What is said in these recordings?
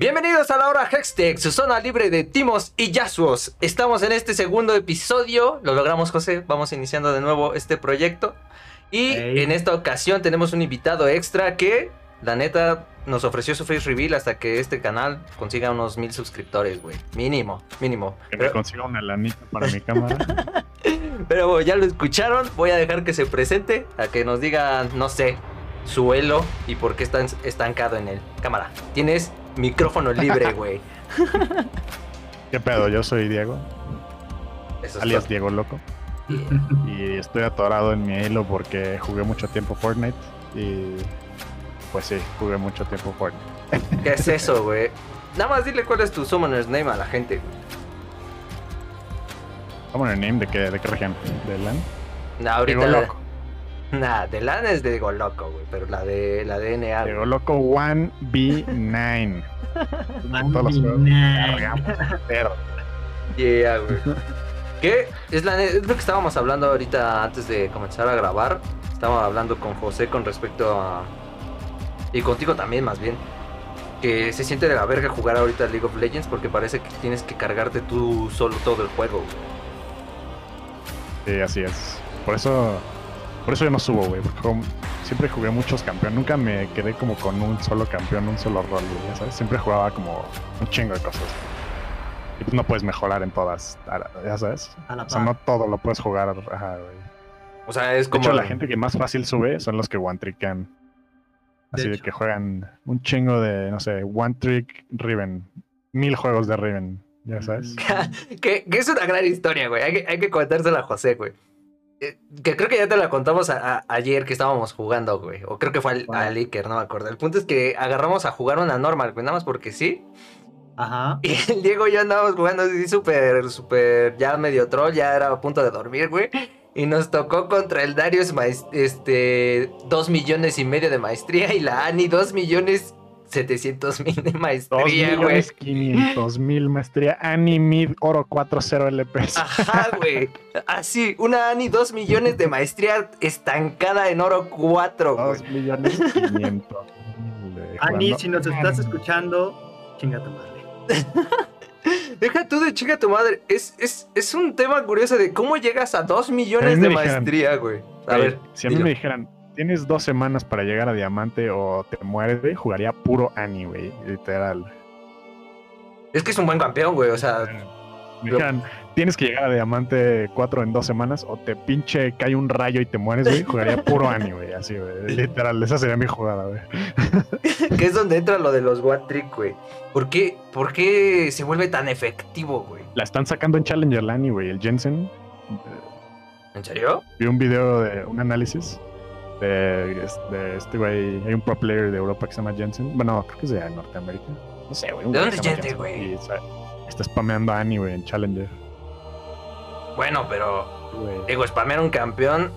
Bienvenidos a la hora Hextech, su zona libre de timos y yasuos. Estamos en este segundo episodio, lo logramos José, vamos iniciando de nuevo este proyecto. Y en esta ocasión tenemos un invitado extra que, la neta, nos ofreció su face reveal hasta que este canal consiga unos mil suscriptores, güey. Mínimo, mínimo. Que me Pero, consiga una lanita para mi cámara. pero bueno, ya lo escucharon, voy a dejar que se presente, a que nos diga, no sé, su elo y por qué está estancado en él. Cámara, tienes micrófono libre, güey. ¿Qué pedo? Yo soy Diego, Eso es alias todo. Diego Loco. Yeah. Y estoy atorado en mi Halo porque jugué mucho tiempo Fortnite. Y pues sí, jugué mucho tiempo Fortnite. ¿Qué es eso, güey? Nada más dile cuál es tu summoner's name a la gente, güey. ¿Cómo el name? ¿De qué, de qué región? ¿De LAN? Ahorita. Diego Loco. Nah, de LAN es de Diego Loco, güey. Pero la de la de NA. güey. Diego Loco 1B9. Todos los perro. Yeah, güey. ¿Qué? Es, la, es lo que estábamos hablando ahorita antes de comenzar a grabar. Estábamos hablando con José con respecto a. Y contigo también, más bien. Que se siente de la verga jugar ahorita League of Legends porque parece que tienes que cargarte tú solo todo el juego, güey. Sí, así es. Por eso, por eso yo no subo, güey. Siempre jugué muchos campeones. Nunca me quedé como con un solo campeón, un solo rol, güey, ya ¿sabes? Siempre jugaba como un chingo de cosas. Y pues no puedes mejorar en todas, ya sabes. A la O sea, no todo lo puedes jugar. Ajá, güey. O sea, es De como. hecho, la gente que más fácil sube son los que one trickan. Así de, que juegan un chingo de, no sé, one trick Riven. Mil juegos de Riven, ya sabes. que, que es una gran historia, güey. Hay que, hay que contársela a José, güey. Eh, Que creo que ya te la contamos a- a- ayer que estábamos jugando, güey. O creo que fue al, Iker, no me acuerdo. El punto es que agarramos a jugar una normal, güey. Nada más porque sí. Ajá. Y el Diego y yo andábamos jugando así súper, súper, ya medio troll, ya era a punto de dormir, güey. Y nos tocó contra el Darius, este, dos millones y medio de maestría y la Ani, dos millones setecientos mil de maestría, güey. millones quinientos mil maestría. Ani Mid Oro 40 LPS. Ajá, güey. Así, una Ani, dos millones de maestría estancada en oro 4, güey. Dos millones quinientos. mil, eh, Ani, jugando- si nos estás escuchando, chinga tu madre. Deja tú de chica tu madre. Es, es, es un tema curioso de cómo llegas a dos millones me de dijeron, maestría, güey. A ver, si a mí dilo. me dijeran, tienes dos semanas para llegar a diamante o te mueres, güey, jugaría puro Ani, güey, literal. Es que es un buen campeón, güey. O sea, Me dijeran, tienes que llegar a diamante 4 en dos semanas o te pinche cae un rayo y te mueres, güey, jugaría puro Ani, güey, así, güey. Literal, esa sería mi jugada, güey. que es donde entra lo de los What Trick, güey. ¿Por qué, ¿Por qué se vuelve tan efectivo, güey? La están sacando en Challenger Lani, güey, el Jensen. ¿En serio? Vi un video de un análisis de, de este güey. Hay un pro player de Europa que se llama Jensen. Bueno, creo que es de Norteamérica. No sé, güey. ¿De dónde es Jensen, güey? Está, spameando a Annie, güey, en Challenger. Bueno, pero. Digo, spamear un campeón.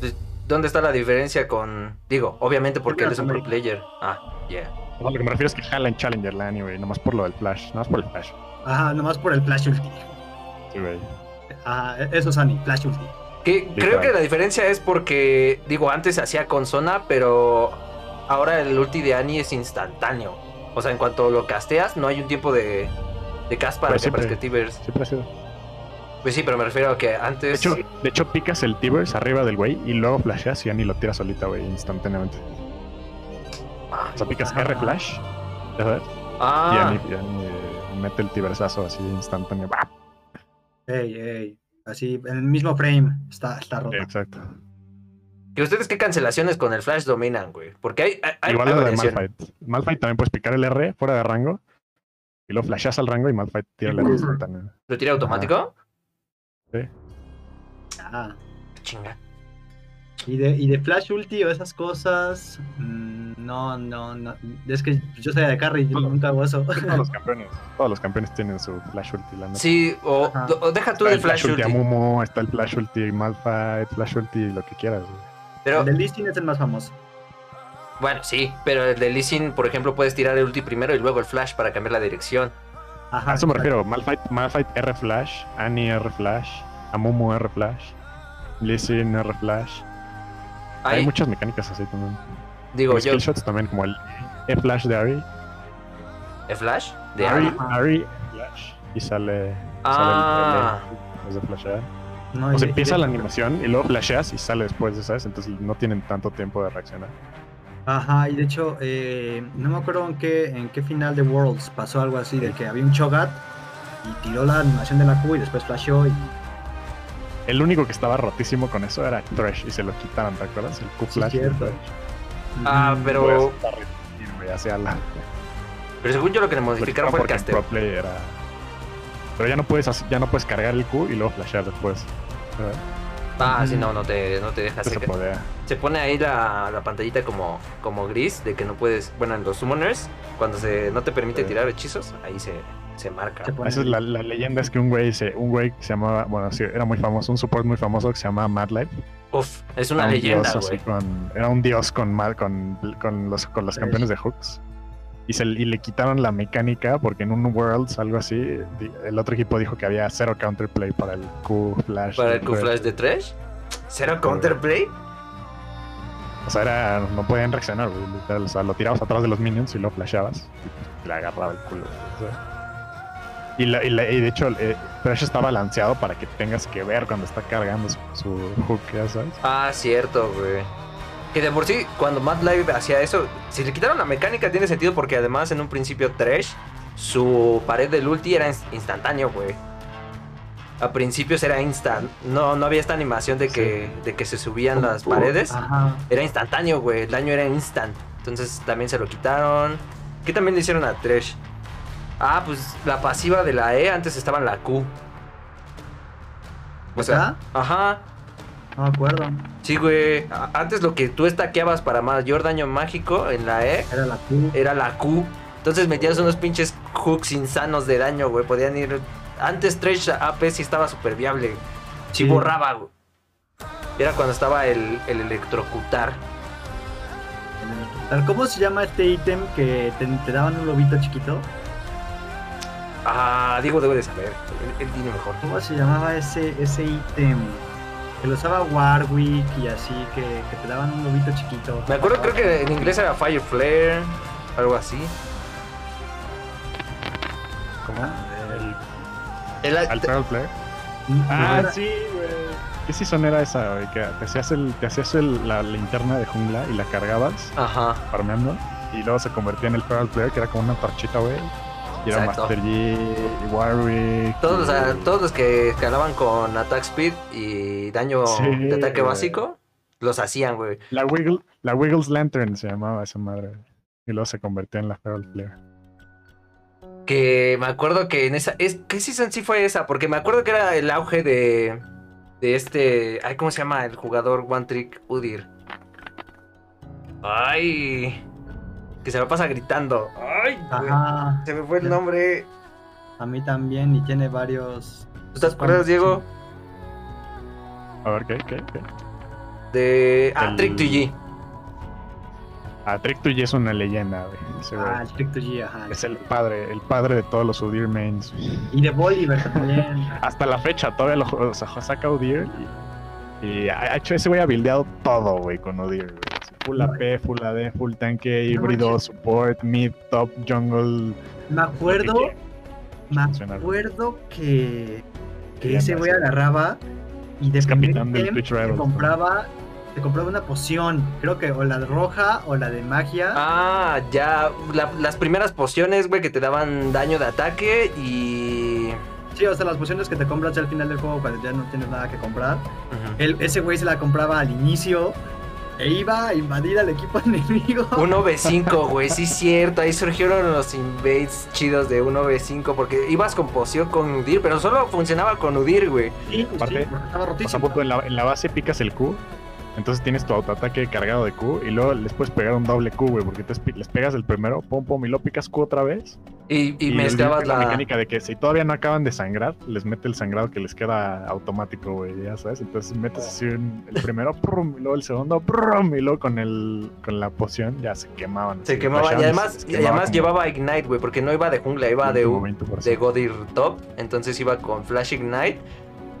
pues, ¿Dónde está la diferencia con.? Digo, obviamente porque él es un pro player. Ah, yeah. No, lo que me refiero es que jala en Challenger Lani, güey. Nomás por lo del flash. Nomás por el flash. Ajá, nomás por el Flash Ulti. Sí, güey. Ajá, eso es Ani, Flash Ulti. Que creo que la diferencia es porque, digo, antes se hacía con zona, pero ahora el ulti de Annie es instantáneo. O sea, en cuanto lo casteas, no hay un tiempo de, de cast para Pero que siempre- aparezca Tibers. Siempre ha sido. Pues sí, pero me refiero a que De antes. hecho, de hecho picas el Tibers arriba del güey y luego flasheas y Annie lo tira solita, güey, instantáneamente. O sea, picas. R flash. ¿Ya sabes? Y ah, Annie, y Annie, eh, mete el Tibersazo así instantáneo. ¡Bah! Ey, ey. Así, en el mismo frame. Está, está roto. Exacto. ¿y ustedes qué cancelaciones con el Flash dominan, güey? Porque hay. hay- Igual hay lo de. Malphite. Malphite también puedes picar el R fuera de rango. Y lo flasheas al rango y Malphite tira el R instantáneo. ¿Lo tira automático? Ah. Chinga. Y de, y de Flash Ulti o esas cosas. mm, no, no, no. Es que yo soy de carry, yo Todo. nunca hago eso. Todos los campeones. Todos los campeones tienen su flash ulti. La. Sí, o, deja tú Está el Flash ulti. Amumu, está el flash ulti Malphite, flash ulti, lo que quieras. güey. Pero, El de Listing es el más famoso. bueno, sí, pero el de Sin, por ejemplo, puedes tirar el ulti primero y luego el Flash para cambiar la dirección. Ajá. A eso me refiero. Malphite, Malphite R flash, Annie R flash, Amumu R flash, Listen R flash. Hay muchas mecánicas así también. digo Los yo, shots también, como el E flash de Ari. ¿El Flash? De Ari, Ari. Ari, Flash, y sale, Ah. sale el, el, de flashear. No, O sea, empieza la animación y luego flasheas y sale después, ¿sabes? Entonces no tienen tanto tiempo de reaccionar. Ajá, y de hecho, eh, no me acuerdo en qué, en qué final de Worlds pasó algo así, de que había un Chogat y tiró la animación de la Q y después flasheó y El único que estaba rotísimo con eso era Thresh y se lo quitaron, ¿te acuerdas? El Q Sí, Flash. de cierto. Thresh. Ah, Ujú. pero- Pues, hacia la... Pero según yo lo que le modificaron fue el era... Pero ya no puedes hacer- ya no puedes cargar el Q y luego flashear después. ¿verdad? Ah, sí, no, no te, no te deja. Se, se pone ahí la, la pantallita como, como gris de que no puedes. Bueno, en los summoners, cuando se no te permite Sí. tirar hechizos, ahí se, se marca. Se Esa es la, la leyenda es que un güey se, un güey que se llamaba, bueno, sí, era muy famoso, un support muy famoso que se llamaba Mad Life. Uf, es una Era un leyenda, dios así güey. con- era un dios con, Mad- con, con los, con los campeones de hooks. Y, se, y le quitaron la mecánica porque en un Worlds, algo así, el otro equipo dijo que había cero counterplay para el Q Flash. Para el de Q-Flash de Trash. ¿Cero counterplay? O sea, era, no podían reaccionar, güey, O sea, lo tirabas atrás de los minions y lo flasheabas. Y le agarraba el culo. o sea. Y, la- y la- y de hecho, eh, Thresh está balanceado para que tengas que ver cuando está cargando su, su hook, ya sabes. Ah, cierto, güey. Que de por sí, cuando Mad Live hacía eso, si le quitaron la mecánica tiene sentido porque además en un principio Trash, su pared del ulti era ins- instantáneo, güey. A principios era instant. No, no había esta animación de que, de que se subían las paredes. Ajá. Era instantáneo, güey. El daño era instant. Entonces también se lo quitaron. ¿Qué también le hicieron a Trash? Ah, pues la pasiva de la E antes estaba en la Q. O sea, ajá. No me acuerdo. Sí, güey. Antes lo que tú estaqueabas para mayor daño mágico en la E Era la Q. era la Q. Entonces metías unos pinches hooks insanos de daño, güey. Podían ir. Antes Trash AP sí estaba súper viable. Sí, Sí. borraba, güey. Era cuando estaba el, el electrocutar. ¿Cómo se llama este ítem que te, te daban un lobito chiquito? Ah, Diego debe de saber. Él, él tiene mejor. ¿Cómo se llamaba ese ese ítem? Que lo usaba Warwick y así, que, que te daban un lobito chiquito. Me acuerdo, creo que en inglés era Fire Flare. Algo así. ¿Cómo? El- ¿Al Feral Flare? No, Ah, era- sí, güey. ¿Qué season era esa, güey? Que te hacías, el, te hacías el- la linterna de jungla y la cargabas Ajá. farmeando. Y luego se convertía en el Feral Flare, que era como una torchita, güey. Y era. Master Yi, y Warwick. Todos los, y- ah, todos los que escalaban con attack speed y daño Sí, de ataque güey. básico, los hacían, güey. La, Wiggle, la Wiggles Lantern se llamaba esa madre. güey. Y luego se convertía en la Feral Flare. Que me acuerdo que en esa. Es, ¿Qué season sí fue esa? Porque me acuerdo que era el auge de. De este. Ay, ¿cómo se llama? El jugador One Trick Udir. Ay. Que se me pasa gritando. Ay. Ajá. Se me fue el nombre. A mí también, y tiene varios. ¿Tú te acuerdas, Diego? A ver, ¿qué? ¿Qué? ¿Qué? De. Ah, El- Trick to G. Ah, Trick to Yi es una leyenda, güey. Ah, el Trick to G, ajá. Es el padre, el padre de todos los Udir mains. Y de Bolívar también. Hasta la fecha todavía lo o sea, saca Udir y, y ha hecho ese güey ha buildeado todo, güey, con Udir, güey. Full AP, full AD, full tanque, híbrido, support, mid, top, jungle. Me acuerdo, me acuerdo que, que ese güey agarraba y de capitán del ítem Twitch te Rebels, compraba, te compraba una poción, creo que o la roja o la de magia. Ah, ya. la- las primeras pociones, güey, que te daban daño de ataque y. Sí, o sea, las pociones que te compras ya al final del juego cuando ya no tienes nada que comprar. Él, ese güey se la compraba al inicio e iba a invadir al equipo enemigo. Un V5, güey, sí es cierto. Ahí surgieron los invades chidos de un V5 porque ibas con poción con Udir, pero solo funcionaba con Udir, güey. Sí, pues Aparte, sí, estaba rotísimo. punto, en, la, en la base picas el Q, entonces tienes tu autoataque cargado de Q y luego les puedes pegar un doble Q, güey, porque te les pegas el primero, pum pum, y luego picas Q otra vez. Y, y Udir tiene la. mecánica de que si todavía no acaban de sangrar, les mete el sangrado que les queda automático, güey, ya sabes. Entonces metes así un- el primero, prum, y luego el segundo, prum, y luego con el con la poción ya se quemaban. Se así, quemaba. Y además, y además como llevaba Ignite, güey, porque no iba de jungla, iba de, 20, 20%. de Godir Top. Entonces iba con Flash Ignite,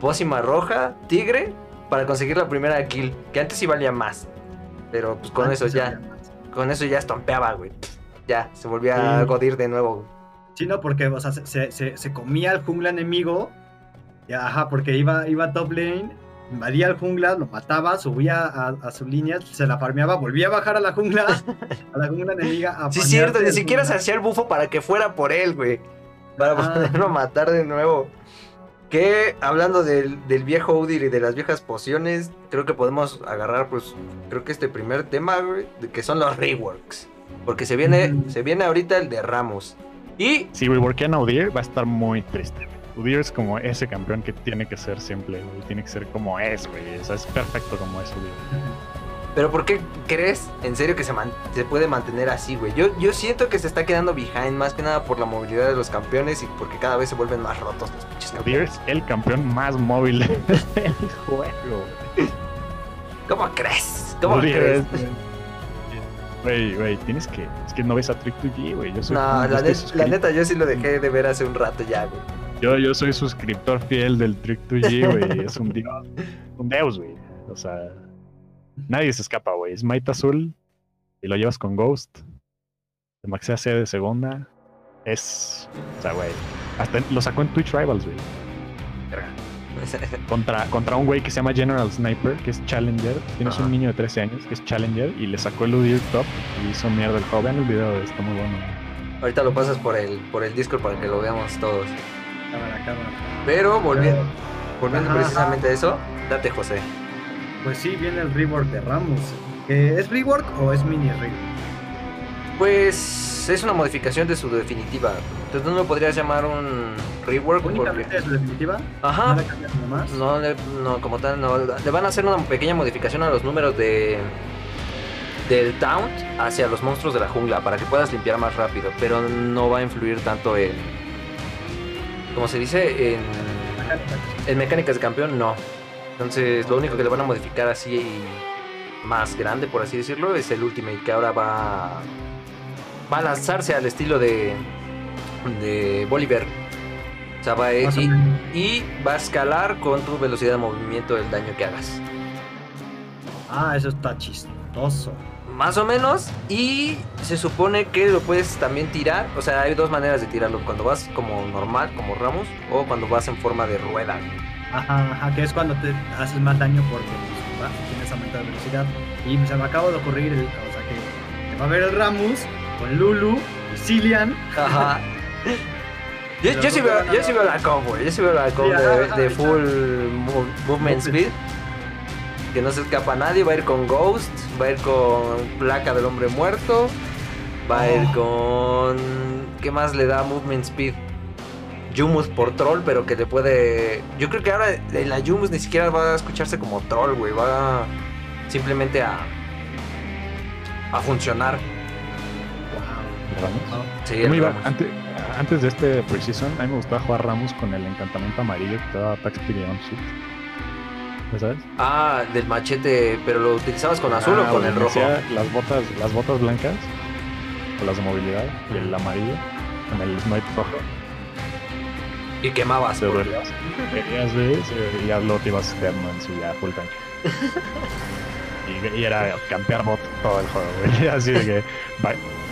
Pócima Roja, Tigre, para conseguir la primera kill. Que antes sí valía más. Pero pues con Antes eso ya. Con eso ya estompeaba, güey. Ya, se volvía a. Godir de nuevo. güey. Sí, no, porque, o sea, se, se, se comía al jungla enemigo. Y, ajá, porque iba, iba top lane, invadía el jungla, lo mataba, subía a, a su línea, se la farmeaba, volvía a bajar a la jungla, a la jungla enemiga. A Sí, cierto, ni el siquiera se hacía el bufo para que fuera por él, güey. Para Ah. poderlo matar de nuevo. Que hablando del, del viejo Udir y de las viejas pociones, creo que podemos agarrar, pues, creo que este primer tema, güey, que son los reworks. Porque se viene, Ujú. se viene ahorita el de Ramos. Y Si reworkean a Udyr, va a estar muy triste. Udyr es como ese campeón que tiene que ser siempre, güey. Tiene que ser como es, güey. O sea, es perfecto como es Udyr. ¿Pero por qué crees en serio que se, man- se puede mantener así, güey? Yo, yo siento que se está quedando behind más que nada por la movilidad de los campeones y porque cada vez se vuelven más rotos los pinches campeones. es el campeón más móvil del juego. ¿Cómo crees? ¿Cómo crees? es- Güey, güey, tienes que. Es que no ves a Trick 2G, güey. Yo soy. No, la, net- la neta, yo sí lo dejé de ver hace un rato ya, güey. Yo, yo soy suscriptor fiel del Trick 2G, güey. Es un dios. Un deus, güey. O sea, nadie se escapa, güey. Es Might Azul y lo llevas con Ghost. De Maxea C de segunda. Es. O sea, güey. Hasta lo sacó en Twitch Rivals, güey. Contra, contra un güey que se llama General Sniper, que es Challenger. Tienes un niño de 13 años que es Challenger y le sacó el Udyr top y hizo mierda el juego. Vean el video, está muy bueno. Ahorita lo pasas por el, por el Discord para que lo veamos todos. Cámara, cámara. Pero volviendo, volviendo Ajá, precisamente a eso, date José. Pues sí, viene el rework de Ramos. ¿Que ¿Es rework o es mini rework? Pues es una modificación de su definitiva. Entonces no lo podrías llamar un rework porque... Únicamente es definitiva. Ajá. No le cambian nada más. No, no, como tal, no. Le van a hacer una pequeña modificación a los números de del taunt hacia los monstruos de la jungla para que puedas limpiar más rápido, pero no va a influir tanto en como se dice en, en mecánicas de campeón, no. Entonces, lo único que le van a modificar así más grande, por así decirlo, es el ultimate que ahora va va a lanzarse al estilo de de Bolívar. O sea, va a, y- y va a escalar con tu velocidad de movimiento el daño que hagas. Ah, eso está chistoso. Más o menos. Y se supone que lo puedes también tirar. O sea, hay dos maneras de tirarlo. Cuando vas como normal, como Ramos, o cuando vas en forma de rueda. Ajá, ajá, que es cuando te haces más daño porque pues, va, tienes aumento de velocidad. Y se me acaba de ocurrir, el- o sea, que, que va a haber el Ramos con Lulu y Cillian. Ajá. Yo, yo sí veo, yo sí veo la combo, yo sí veo la combo Sí, de, ajá, de ajá. full mov- movement speed. Que no se escapa nadie, va a ir con Ghost, va a ir con Placa del Hombre Muerto, va a ir con... ¿Qué más le da movement speed? Yumus por troll, pero que le puede... Yo creo que ahora en la Yumus ni siquiera va a escucharse como troll, güey, va simplemente a... A funcionar. Ramos. Sí, iba- Ramos. ante- antes de este Precision, a mí me gustaba jugar Ramos con el encantamiento amarillo que te daba Attack Speed. ¿Ya sabes? Ah, del machete, pero lo utilizabas con azul Ah, o con güey, el rojo. las botas, las botas blancas, o las de movilidad, y el amarillo, con el snipe rojo. Y quemabas. Güey, y ya luego te ibas a Deadmans y ya full tank. Y, y era campear bot todo el juego, güey. Así de que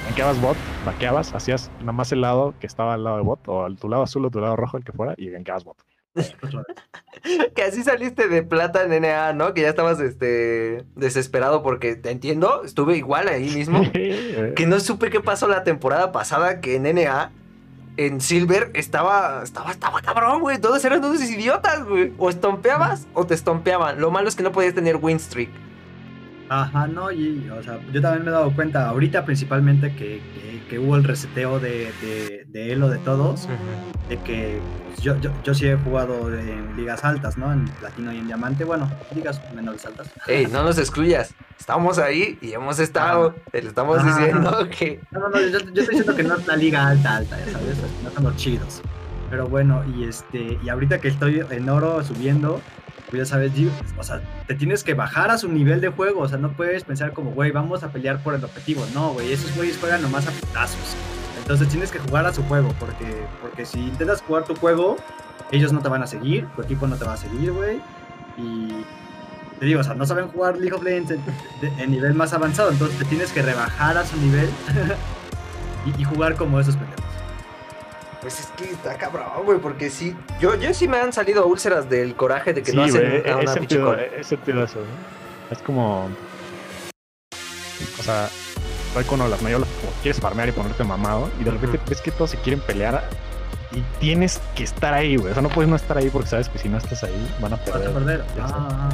gankeabas bot, vaqueabas, hacías nada más el lado que estaba al lado de bot, o tu lado azul o tu lado rojo, el que fuera, y gankeabas bot. Que así saliste de plata en NA, ¿no? Que ya estabas este desesperado porque te entiendo, estuve igual ahí mismo. que no supe qué pasó la temporada pasada que en NA en Silver estaba estaba estaba cabrón, güey, todos eran unos idiotas, güey. O estompeabas o te estompeaban. Lo malo es que no podías tener win streak. Ajá, no, y o sea, yo también me he dado cuenta ahorita principalmente que, que, que hubo el reseteo de, de, de Elo de todos, de que pues, yo, yo, yo sí he jugado en ligas altas, ¿no? En platino y en diamante, bueno, ligas menores altas. Ey, no nos excluyas. Estamos ahí y hemos estado. Te lo estamos Ajá. diciendo que No, no, no, yo, yo estoy diciendo que no es la liga alta, alta, ya sabes, no los chidos. Pero bueno, y este, y ahorita que estoy en oro subiendo, pues ya sabes, o sea, te tienes que bajar a su nivel de juego, o sea, no puedes pensar como, güey, vamos a pelear por el objetivo. No, güey, esos güeyes juegan nomás a putazos. Entonces tienes que jugar a su juego, porque, porque si intentas jugar tu juego, ellos no te van a seguir, tu equipo no te va a seguir, güey. Y te digo, o sea, no saben jugar League of Legends en, de- en nivel más avanzado, entonces te tienes que rebajar a su nivel y, y jugar como esos pendejos. Pues es que está cabrón, güey, porque sí. Yo, yo sí me han salido úlceras del coraje de que Sí, no hacen güey, a una he sentido eso, ¿no? Es como. O sea, hay cuando las mayoras como quieres farmear y ponerte mamado, y de repente Ujú. ves que todos se quieren pelear y tienes que estar ahí, güey. O sea, no puedes no estar ahí porque sabes que si no estás ahí van a Vas a perder. ah.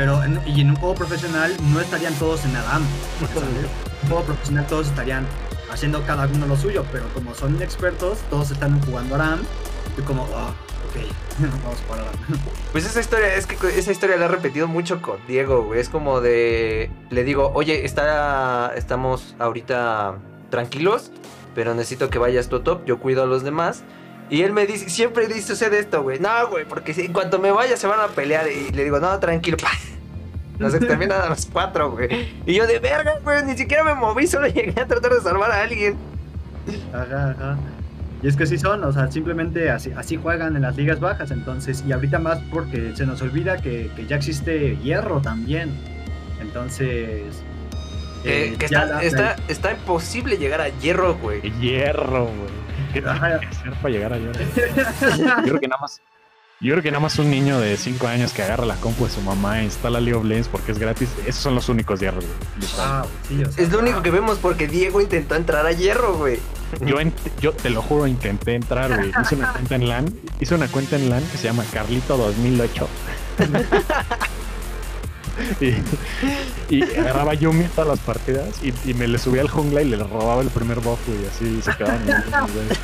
Pero en, y en un juego profesional no estarían todos en Adam. En un juego profesional todos estarían haciendo cada uno lo suyo, pero como son inexpertos, todos están jugando Aram. Y como, ah, ok, vamos a jugar Aram. Pues esa historia, es que esa historia la he repetido mucho con Diego, güey. Es como de. Le digo, oye, está, estamos ahorita tranquilos, pero necesito que vayas tú top, yo cuido a los demás. Y él me dice, siempre dice, sucede esto, güey. No, güey, porque si en cuanto me vaya se van a pelear. Y le digo, no, tranquilo, pa. Nos exterminan a los cuatro, güey. Y yo de verga, güey, ni siquiera me moví, solo llegué a tratar de salvar a alguien. Ajá, ajá. Y es que sí son, o sea, simplemente así, así juegan en las ligas bajas, entonces, y ahorita más porque se nos olvida que, que ya existe hierro también. Entonces. Que, eh, que está, la- está, está imposible llegar a hierro, güey. Hierro, güey. ¿Qué Ajá. que hacer para llegar? Yo creo que nada más. Yo creo que nada más un niño de 5 años que agarra la compu de su mamá e instala League of Legends porque es gratis, esos son los únicos hierros. Ah, sí, o sea, Es lo único que vemos porque Diego intentó entrar a hierro, güey. Yo, yo te lo juro, intenté entrar, güey. Hice una cuenta en LAN. Hice una cuenta en LAN que se llama Carlito 2008. y, y agarraba Yumi todas las partidas y, y me le subía al jungla y le robaba el primer buff, güey. Así se quedaban en el güey.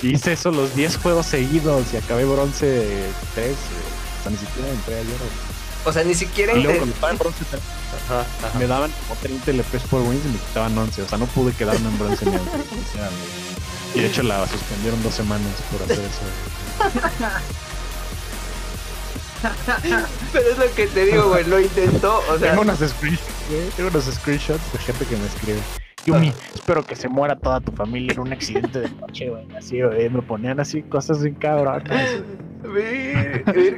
Y Hice eso los 10 juegos seguidos y acabé bronce 3. O sea, ni siquiera entré a hierro. O sea, ni siquiera Y luego intent- cuando estaba en bronce 3, Ajá, ajá. me daban como 30 LPs por wins y me quitaban 11. O sea, no pude quedarme en bronce ni güey. Y de hecho la suspendieron dos semanas por hacer eso. Pero es lo que te digo, güey. Lo intentó, o sea. Tengo unos screenshots, güey. Tengo unos screenshots de gente que me escribe. Yumi, espero que se muera toda tu familia en un accidente de coche, güey. Así, güey. Me ponían así cosas sin cabronas.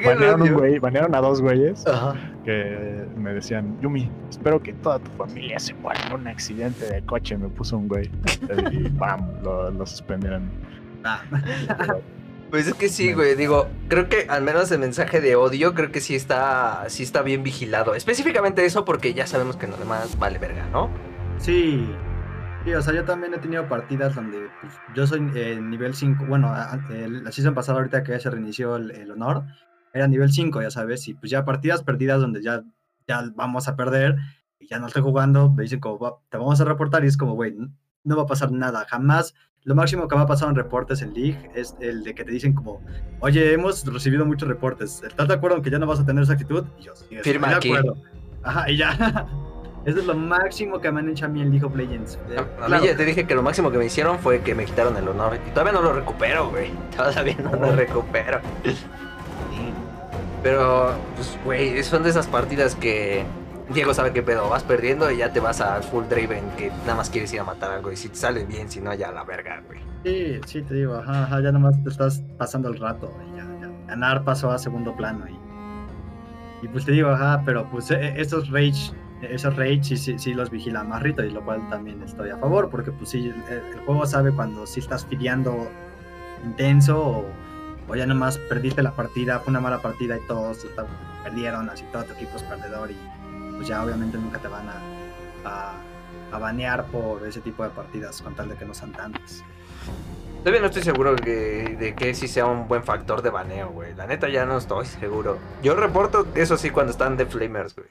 Banearon un yo- güey, banearon a dos güeyes Ajá. que me decían, Yumi, espero que toda tu familia se muera en un accidente de coche. Me puso un güey. Y bam, lo, lo suspendieron. ah, Pues es que sí, güey. Digo, creo que al menos el mensaje de odio, creo que sí está, sí está bien vigilado. Específicamente eso porque ya sabemos que en lo demás vale verga, ¿no? Sí. Sí, o sea, yo también he tenido partidas donde pues, yo soy eh, nivel 5. Bueno, el- la season pasada, ahorita que ya se reinició el, el honor, era nivel 5, ya sabes. Y pues ya partidas perdidas donde ya, ya vamos a perder y ya no estoy jugando. Me dicen como, "Va, te vamos a reportar. Y es como, güey, no va a pasar nada. Jamás. Lo máximo que me ha pasado en reportes en League es el de que te dicen como, oye, hemos recibido muchos reportes. ¿Estás de acuerdo en que ya no vas a tener esa actitud? Y yo, sí, estoy Firma de aquí. acuerdo. Ajá, y ya. Eso es lo máximo que me han hecho a mí en League of Legends. A, a claro, mí ya te dije que lo máximo que me hicieron fue que me quitaron el honor. Y todavía no lo recupero, güey. Todavía no lo recupero. Pero, pues, güey, son de esas partidas que Diego sabe qué pedo. Vas perdiendo y ya te vas al full Draven que nada más quieres ir a matar algo. Y si te sale bien, si no, ya la verga, güey. Sí, sí, te digo, ajá, ajá, ya nomás te estás pasando el rato. Y ya, ya. Ganar pasó a segundo plano. Y, y pues te digo, ajá, pero pues eh, estos rage, esos rage sí, sí, sí los vigila más Rito, y lo cual también estoy a favor, porque pues sí, el, juego sabe cuando sí estás fideando intenso o, o ya nomás perdiste la partida, fue una mala partida y todos perdieron, así todo tu equipo es perdedor y pues ya obviamente nunca te van a, a, banear por ese tipo de partidas con tal de que no sean tantas. Todavía no estoy seguro de que sí sea un buen factor de baneo, güey. La neta ya no estoy seguro. Yo reporto eso sí cuando están de Flamers, güey.